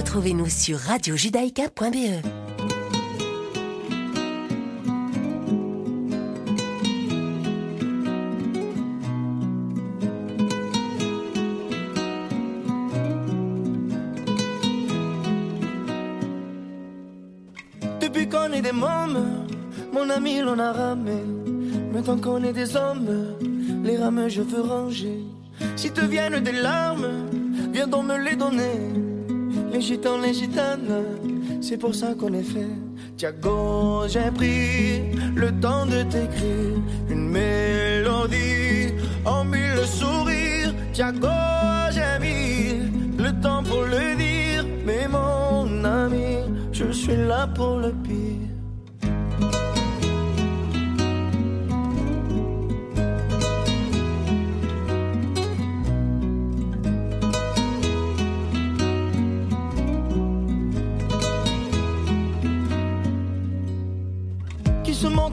Retrouvez-nous sur radiojudaïka.be. Depuis qu'on est des mômes, mon ami l'on a ramé. Maintenant qu'on est des hommes, les rames je veux ranger. Si te viennent des larmes, viens donc me les donner. Les gitans, les gitanes, c'est pour ça qu'on est fait. Tiago, j'ai pris le temps de t'écrire une mélodie en mille sourires. Tiago, j'ai mis le temps pour le dire, mais mon ami, je suis là pour le pire.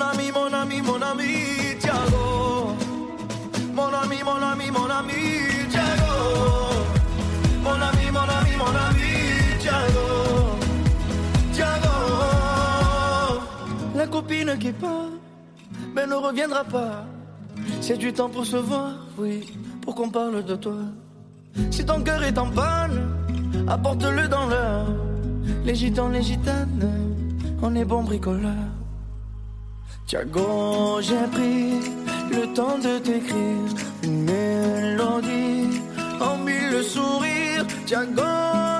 Mon ami, mon ami, mon ami, Tiago. Mon ami, mon ami, mon ami, Tiago. Mon ami, mon ami, mon ami, Tiago. Tiago. La copine qui part, mais ne reviendra pas. C'est du temps pour se voir, oui, pour qu'on parle de toi. Si ton cœur est en panne, apporte-le dans l'heure. Les gitans, les gitanes, on est bons bricoleurs. Tiago, j'ai pris le temps de t'écrire une mélodie en mille sourires. Tiago,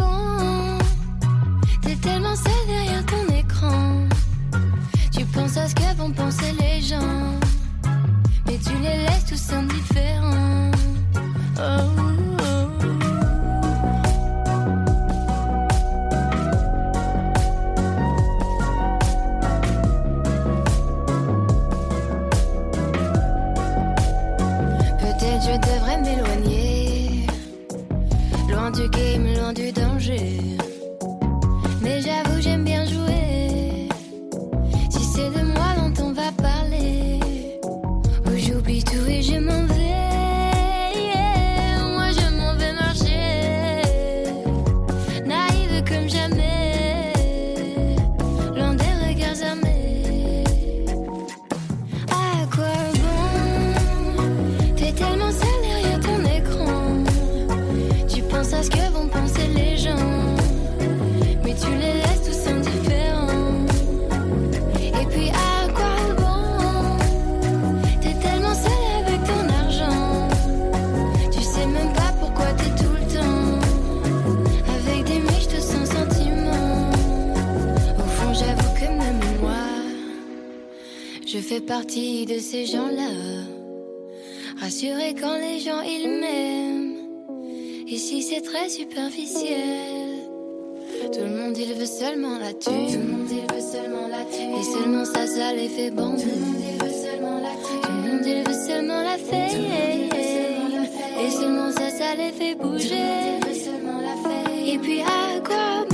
Seul derrière ton écran. Tu penses à ce que vont penser les gens. Mais tu les laisses tous indifférents. Oh, fais partie de ces gens-là. Rassurés quand les gens ils m'aiment. Ici c'est très superficiel. Tout le monde il veut seulement la thune. Tout le monde il veut seulement la thune. Et seulement ça, ça les fait bander. Tout le monde il veut seulement la thune. Tout le monde il veut seulement la fame. Et seulement ça, ça les fait bouger. Et puis à quoi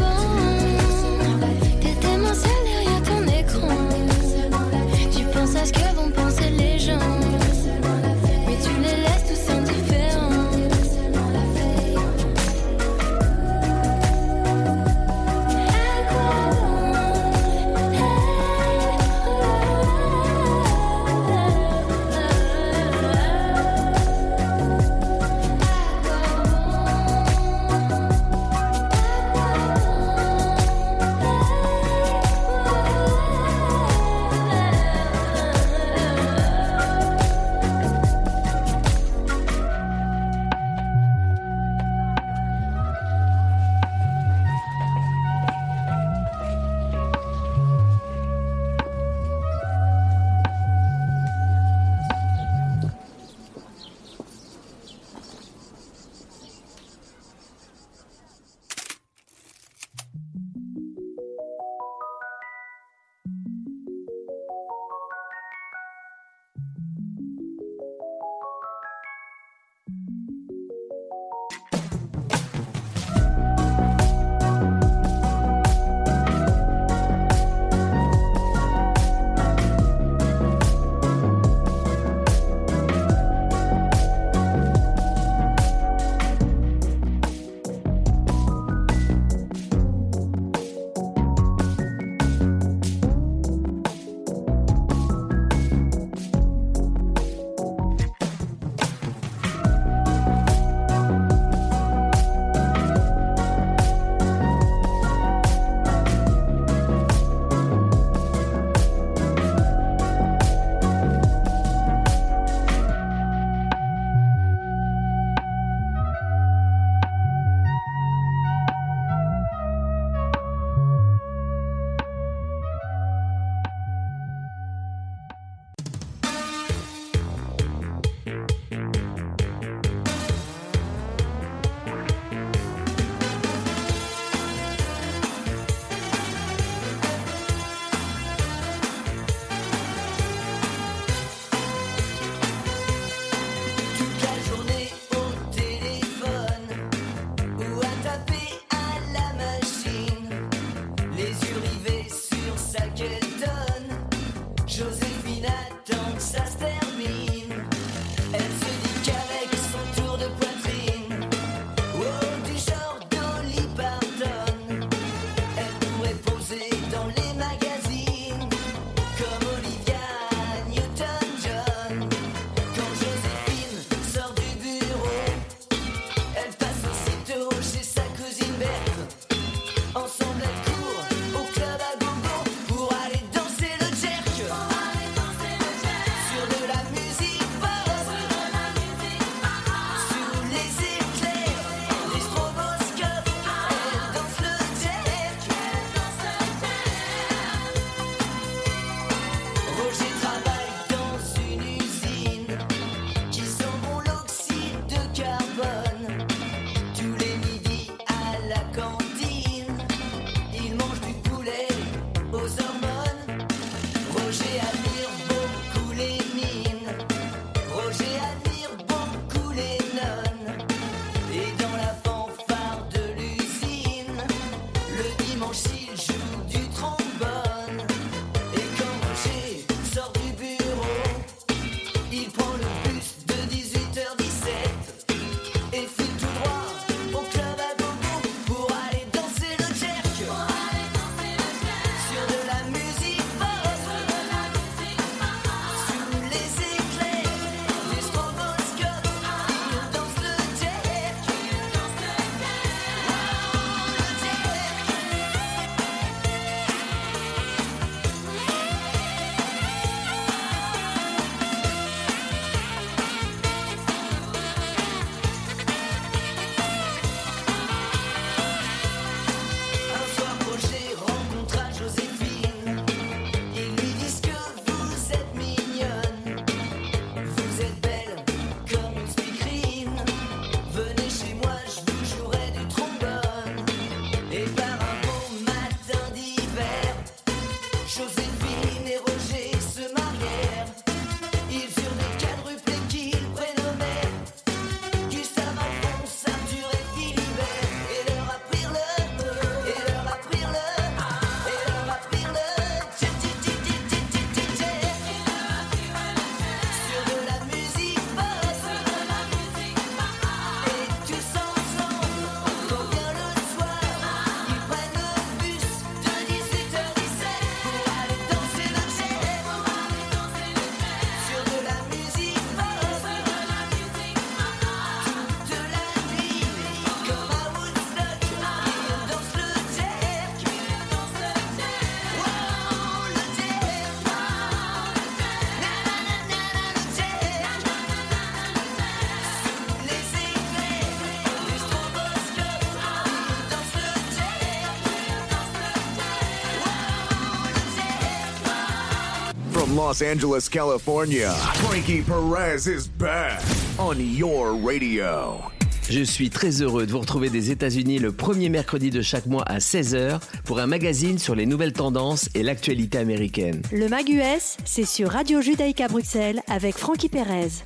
Los Angeles, California, Frankie Perez is back on your radio. Je suis très heureux de vous retrouver des États-Unis le premier mercredi de chaque mois à 16h pour un magazine sur les nouvelles tendances et l'actualité américaine. Le Mag US, c'est sur Radio Judaïka Bruxelles avec Frankie Perez.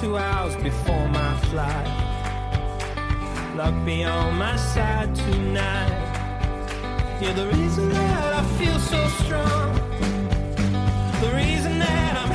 two hours before my flight. Luck be on my side tonight. You're the reason that I feel so strong. The reason that I'm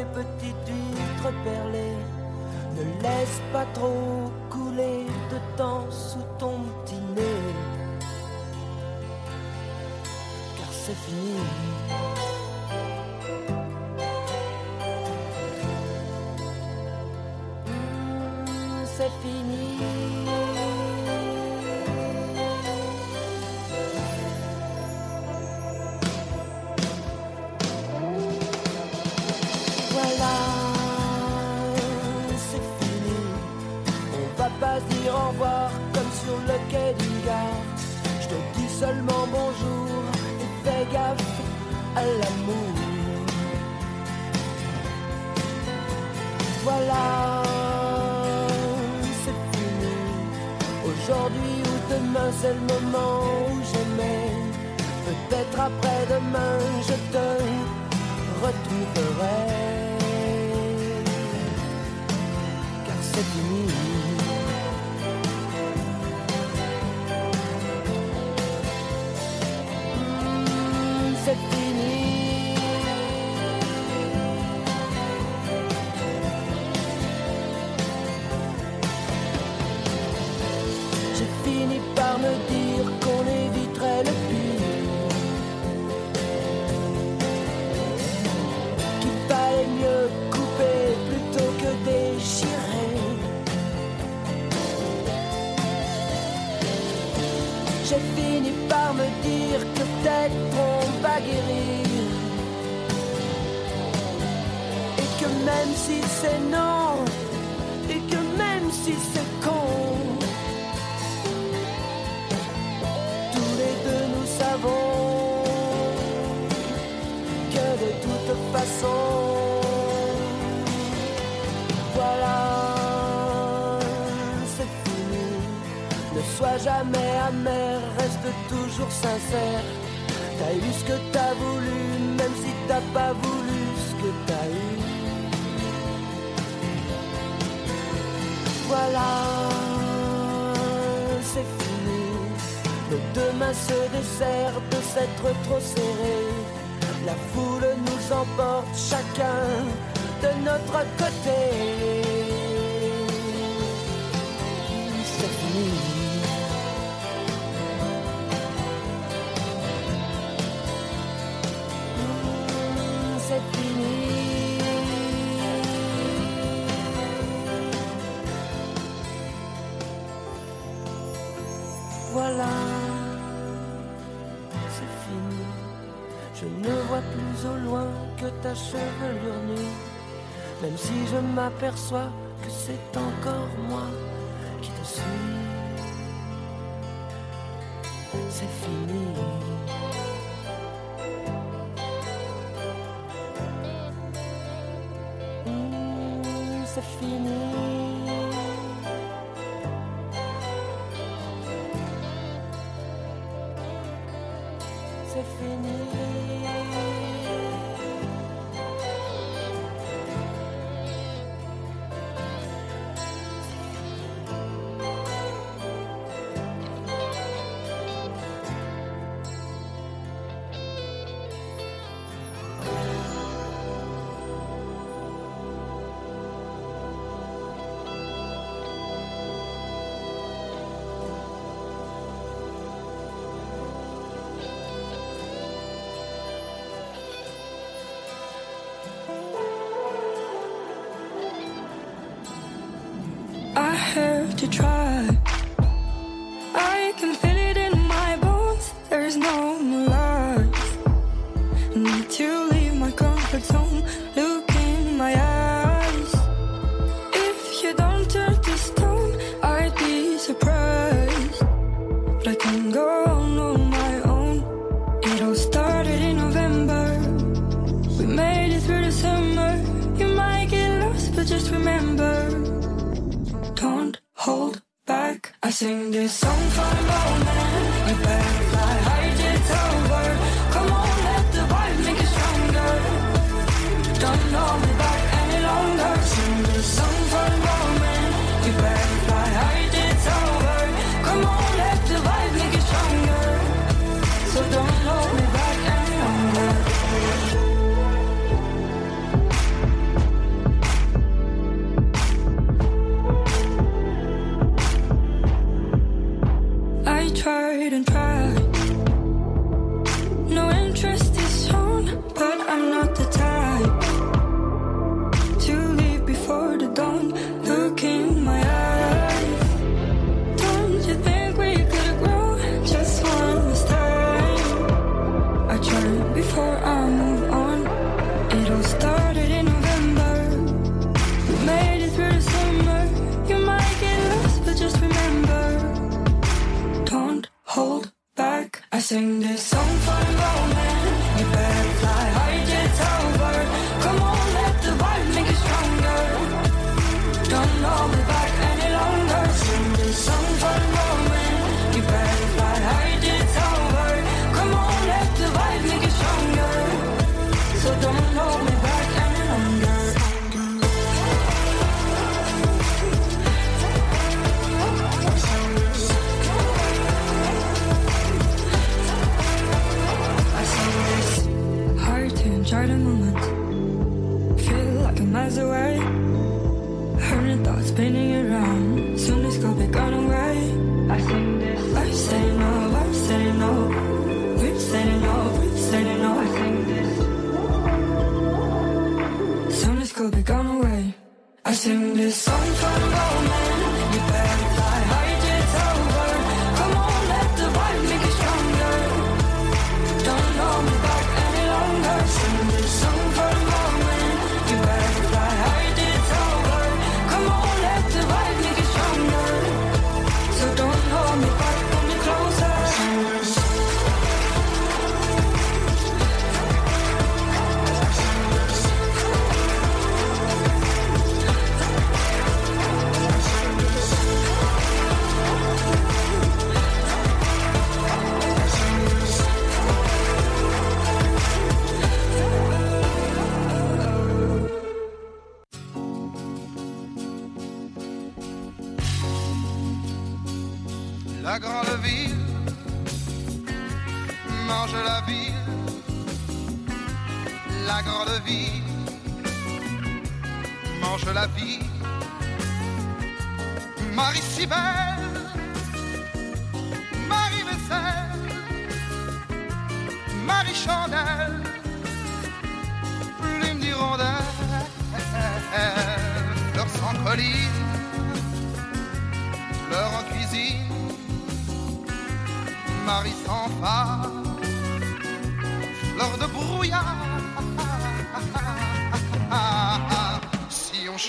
autre rocher, petite huître perlée. Ne laisse pas trop couler de temps sous ton petit nez. Car c'est fini. Mmh, C'est fini. Seulement bonjour et fais gaffe à l'amour. Voilà, c'est fini. Aujourd'hui ou demain, c'est le moment où j'aimais. Peut-être après-demain, je te retrouverai. Car c'est fini. Jamais amer, reste toujours sincère. T'as eu ce que t'as voulu, même si t'as pas voulu ce que t'as eu. Voilà, c'est fini. Nos deux mains se desserrent de s'être trop serrées. La foule nous emporte chacun de notre côté. C'est fini. M'aperçois que c'est encore moi qui te suis. C'est fini. Mmh, c'est fini. C'est fini. To try.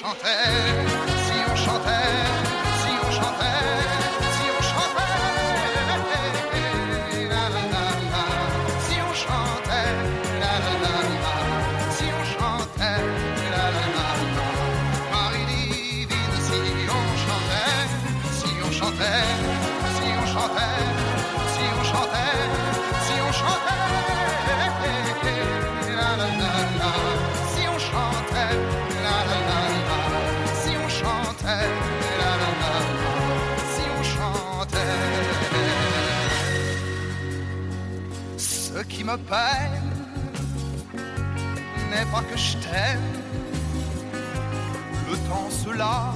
chantait. me peine n'est pas que je t'aime. Le temps se lasse,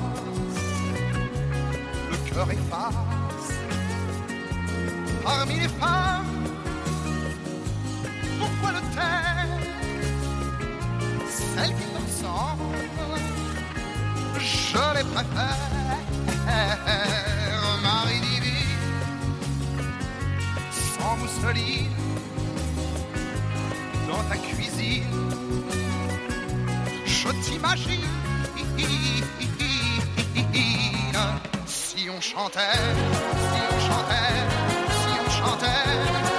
le cœur efface. Parmi les femmes, pourquoi le taire Celles qui te ressemblent, je les préfère. Marie divine, sans mousseline dans ta cuisine. Je t'imagine si on chantait, si on chantait, si on chantait.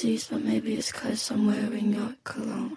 But maybe it's cause I'm wearing your cologne.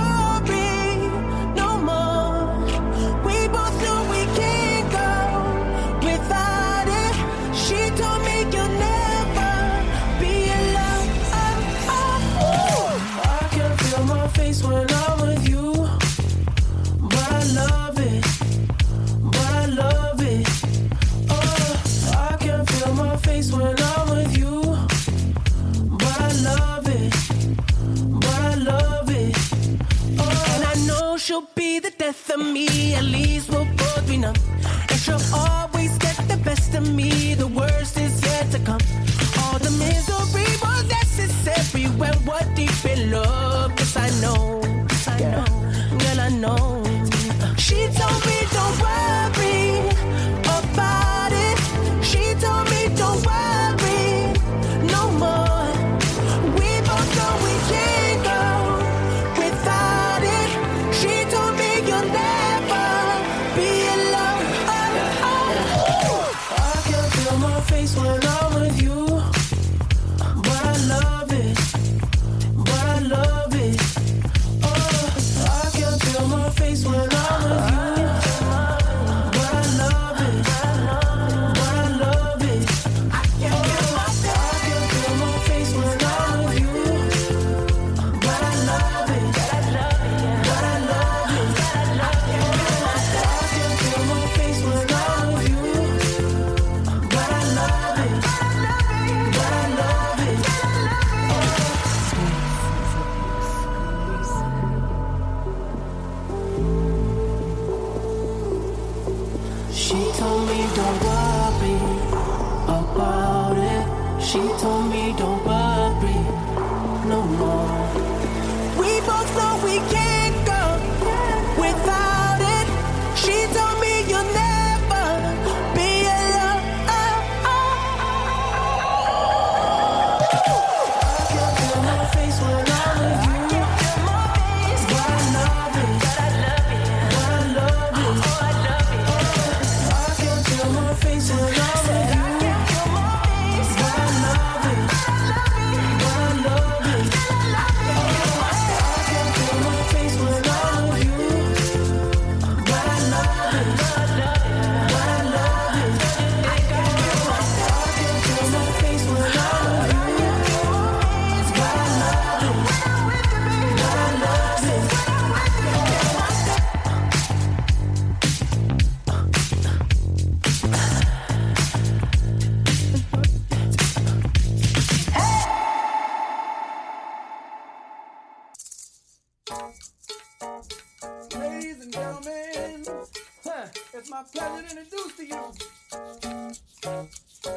of me, at least we'll both be numb. And she'll always get the best of me, the worst is yet to come. All the misery was necessary when we're deep in love. Yes, I know, yes, I know, girl, I know.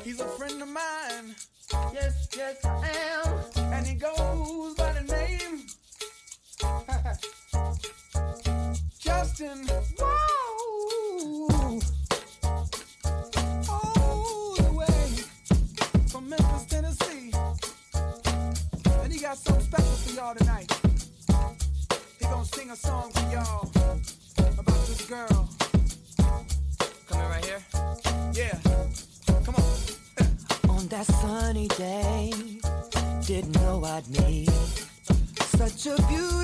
He's a friend of mine. Yes, yes, I am. And he goes by the name Justin. Whoa. All the way from Memphis, Tennessee. And he got something special for y'all tonight. He gonna sing a song for y'all about this girl. sunny day. Didn't know I'd meet such a beautiful.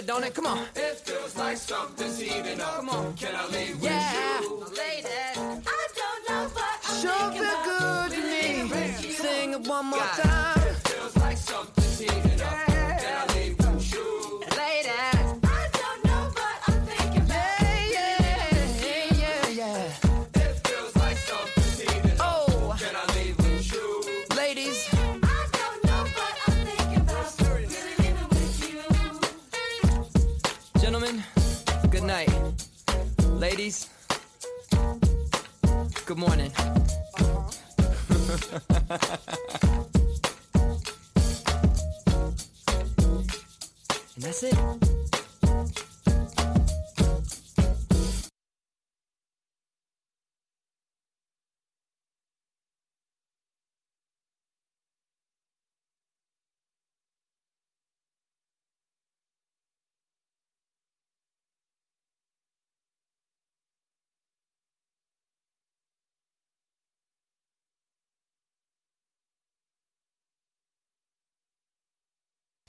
good, don't it? Come on. It feels like something's heating up. Come on. Can I leave yeah. with you? Lady. I don't know, but I'm Sure good to me. Sing it one more God. time. It feels like something's heating up. Ladies, good morning. Uh-huh. and that's it.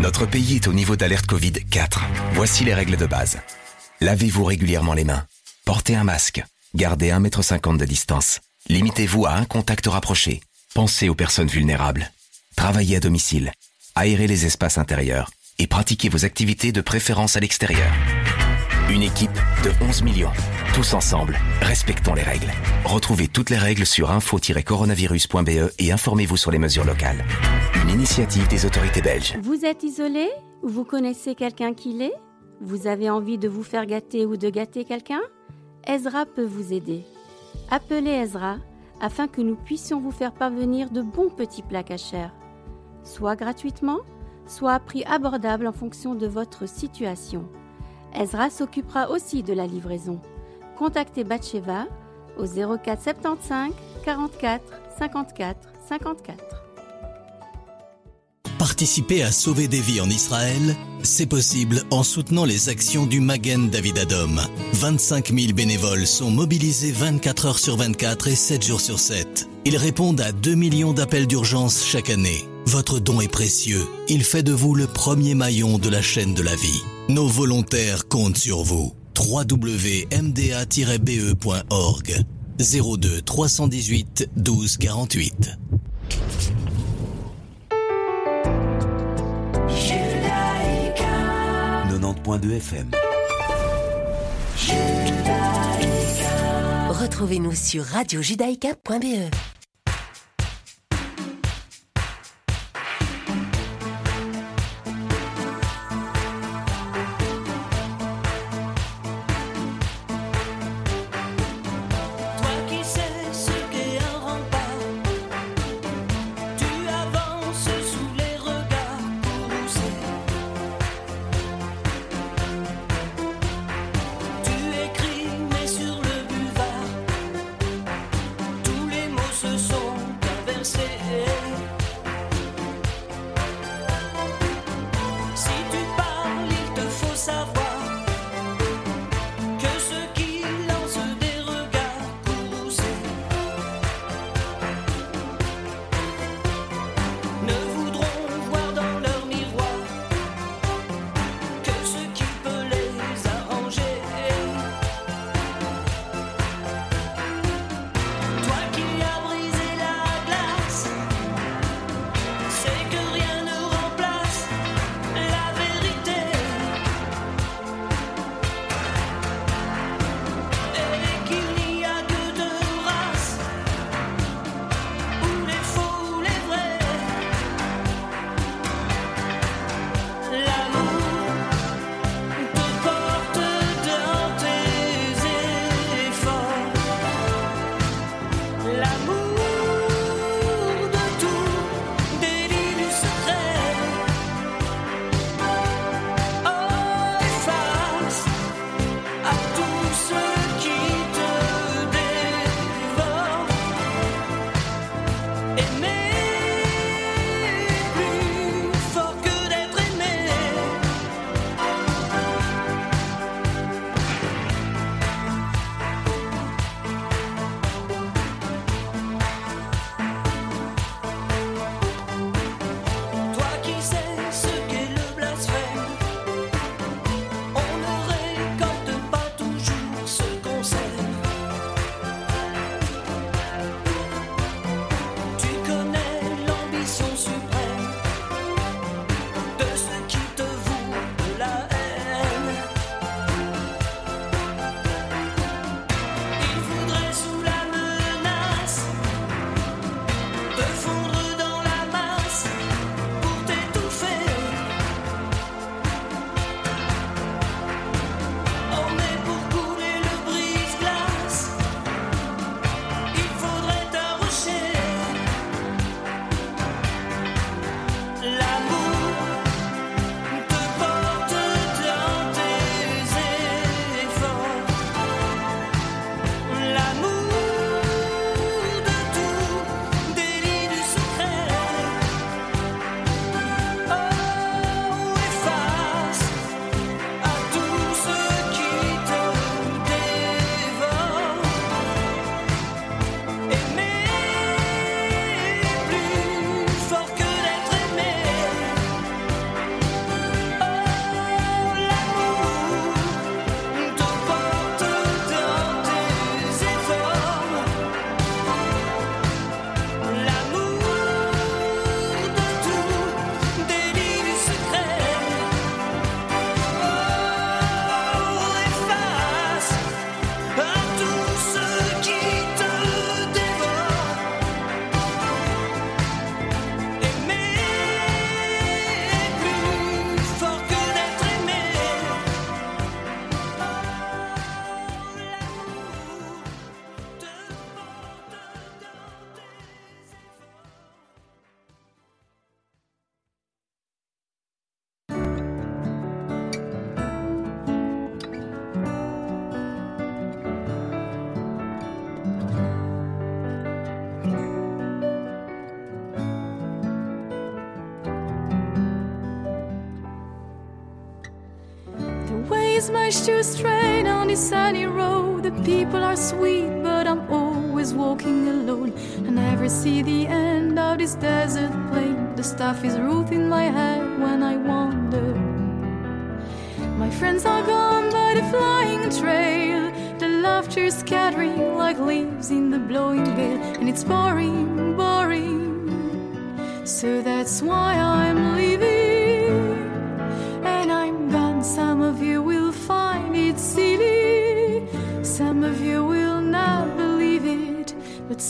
Notre pays est au niveau d'alerte Covid 4. Voici les règles de base. Lavez-vous régulièrement les mains. Portez un masque. Gardez 1,50 m de distance. Limitez-vous à un contact rapproché. Pensez aux personnes vulnérables. Travaillez à domicile. Aérez les espaces intérieurs. Et pratiquez vos activités de préférence à l'extérieur. Une équipe de 11 millions. Tous ensemble, respectons les règles. Retrouvez toutes les règles sur info-coronavirus.be et informez-vous sur les mesures locales. Une initiative des autorités belges. Vous êtes isolé? Ou vous connaissez quelqu'un qui l'est? Vous avez envie de vous faire gâter ou de gâter quelqu'un? Ezra peut vous aider. Appelez Ezra afin que nous puissions vous faire parvenir de bons petits plats cachers, soit gratuitement, soit à prix abordable en fonction de votre situation. Ezra s'occupera aussi de la livraison. Contactez Batcheva au 04 75 44 54 54. Participer à sauver des vies en Israël, c'est possible en soutenant les actions du Magen David Adom. 25 000 bénévoles sont mobilisés 24 heures sur 24 et 7 jours sur 7. Ils répondent à 2 millions d'appels d'urgence chaque année. Votre don est précieux. Il fait de vous le premier maillon de la chaîne de la vie. Nos volontaires comptent sur vous. www.mda-be.org 02 318 12 48 90.2 FM. Retrouvez-nous sur radiojudaïka.be. much too straight on this sunny road. The people are sweet, but I'm always walking alone. I never see the end of this desert plain. The stuff is rooted in my head when I wander. My friends are gone by the flying trail. The laughter scattering like leaves in the blowing gale, and it's boring, boring. So that's why I'm leaving,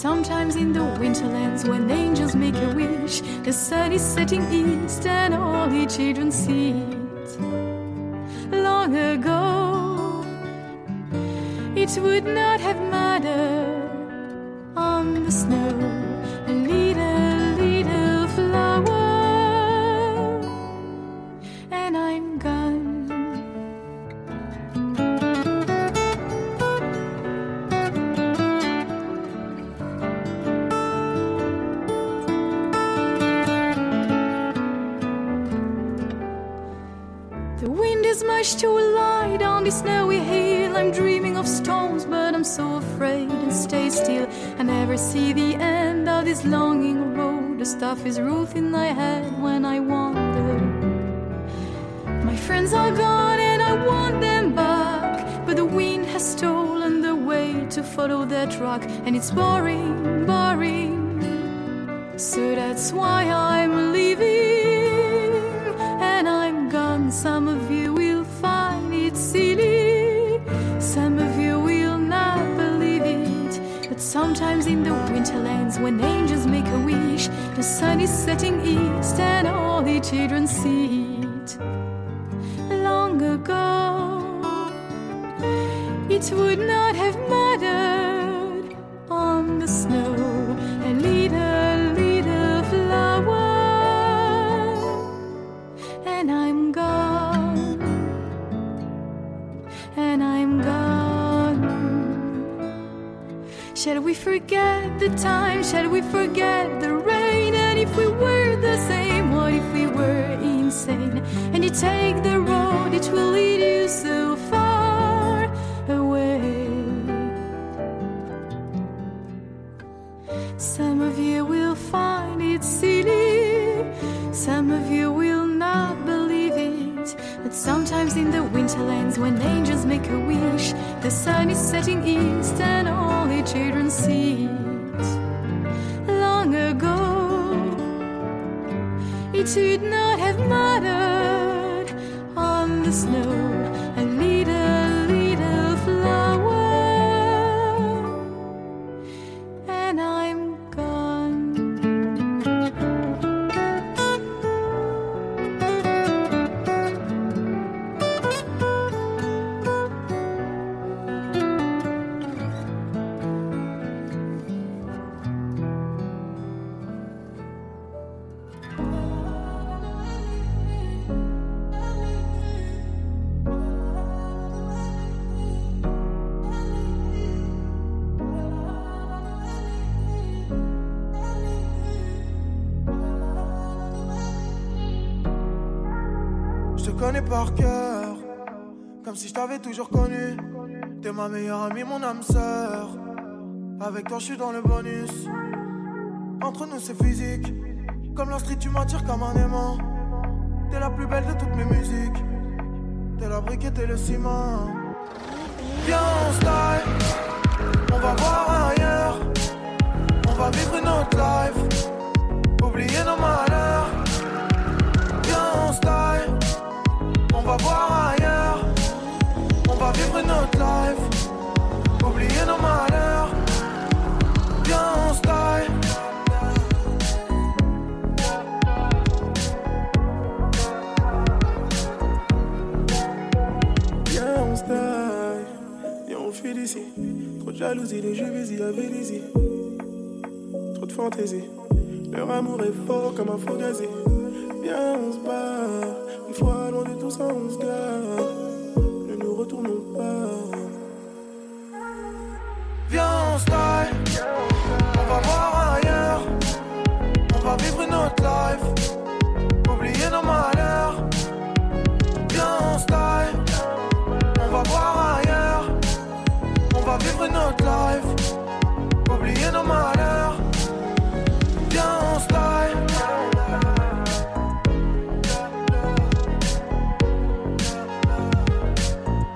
sometimes in the winterlands, when angels make a wish, the sun is setting east, and all the children see it. Long ago, it would not have mattered to follow their track, and it's boring, boring. So that's why I'm leaving and I'm gone. Some of you will find it silly, some of you will not believe it. But sometimes in the winterlands, when angels make a wish, the sun is setting east and all the children see it. Long ago, it would not have mattered on the snow. A little, little flower, and I'm gone, and I'm gone. Shall we forget the time? Shall we forget the rain? And if we were the same, what if we were insane? And you take the road, it will lead you so far connais par cœur, comme si je t'avais toujours connu. T'es ma meilleure amie, mon âme sœur. Avec toi, je suis dans le bonus. Entre nous, c'est physique. Comme la street, tu m'attires comme un aimant. T'es la plus belle de toutes mes musiques. T'es la brique et t'es le ciment. Viens, on style. On va voir ailleurs. On va vivre une autre life. Oublier nos malheurs. Va voir ailleurs. On va vivre une autre life. Oublier nos malheurs. Viens, on style. Viens, on style. Viens, on fuit d'ici. Trop de jalousie, de juvésie, avec d'ici. Trop de fantaisie. Leur amour est fort comme un faux gazé. Viens, on se barre. Une fois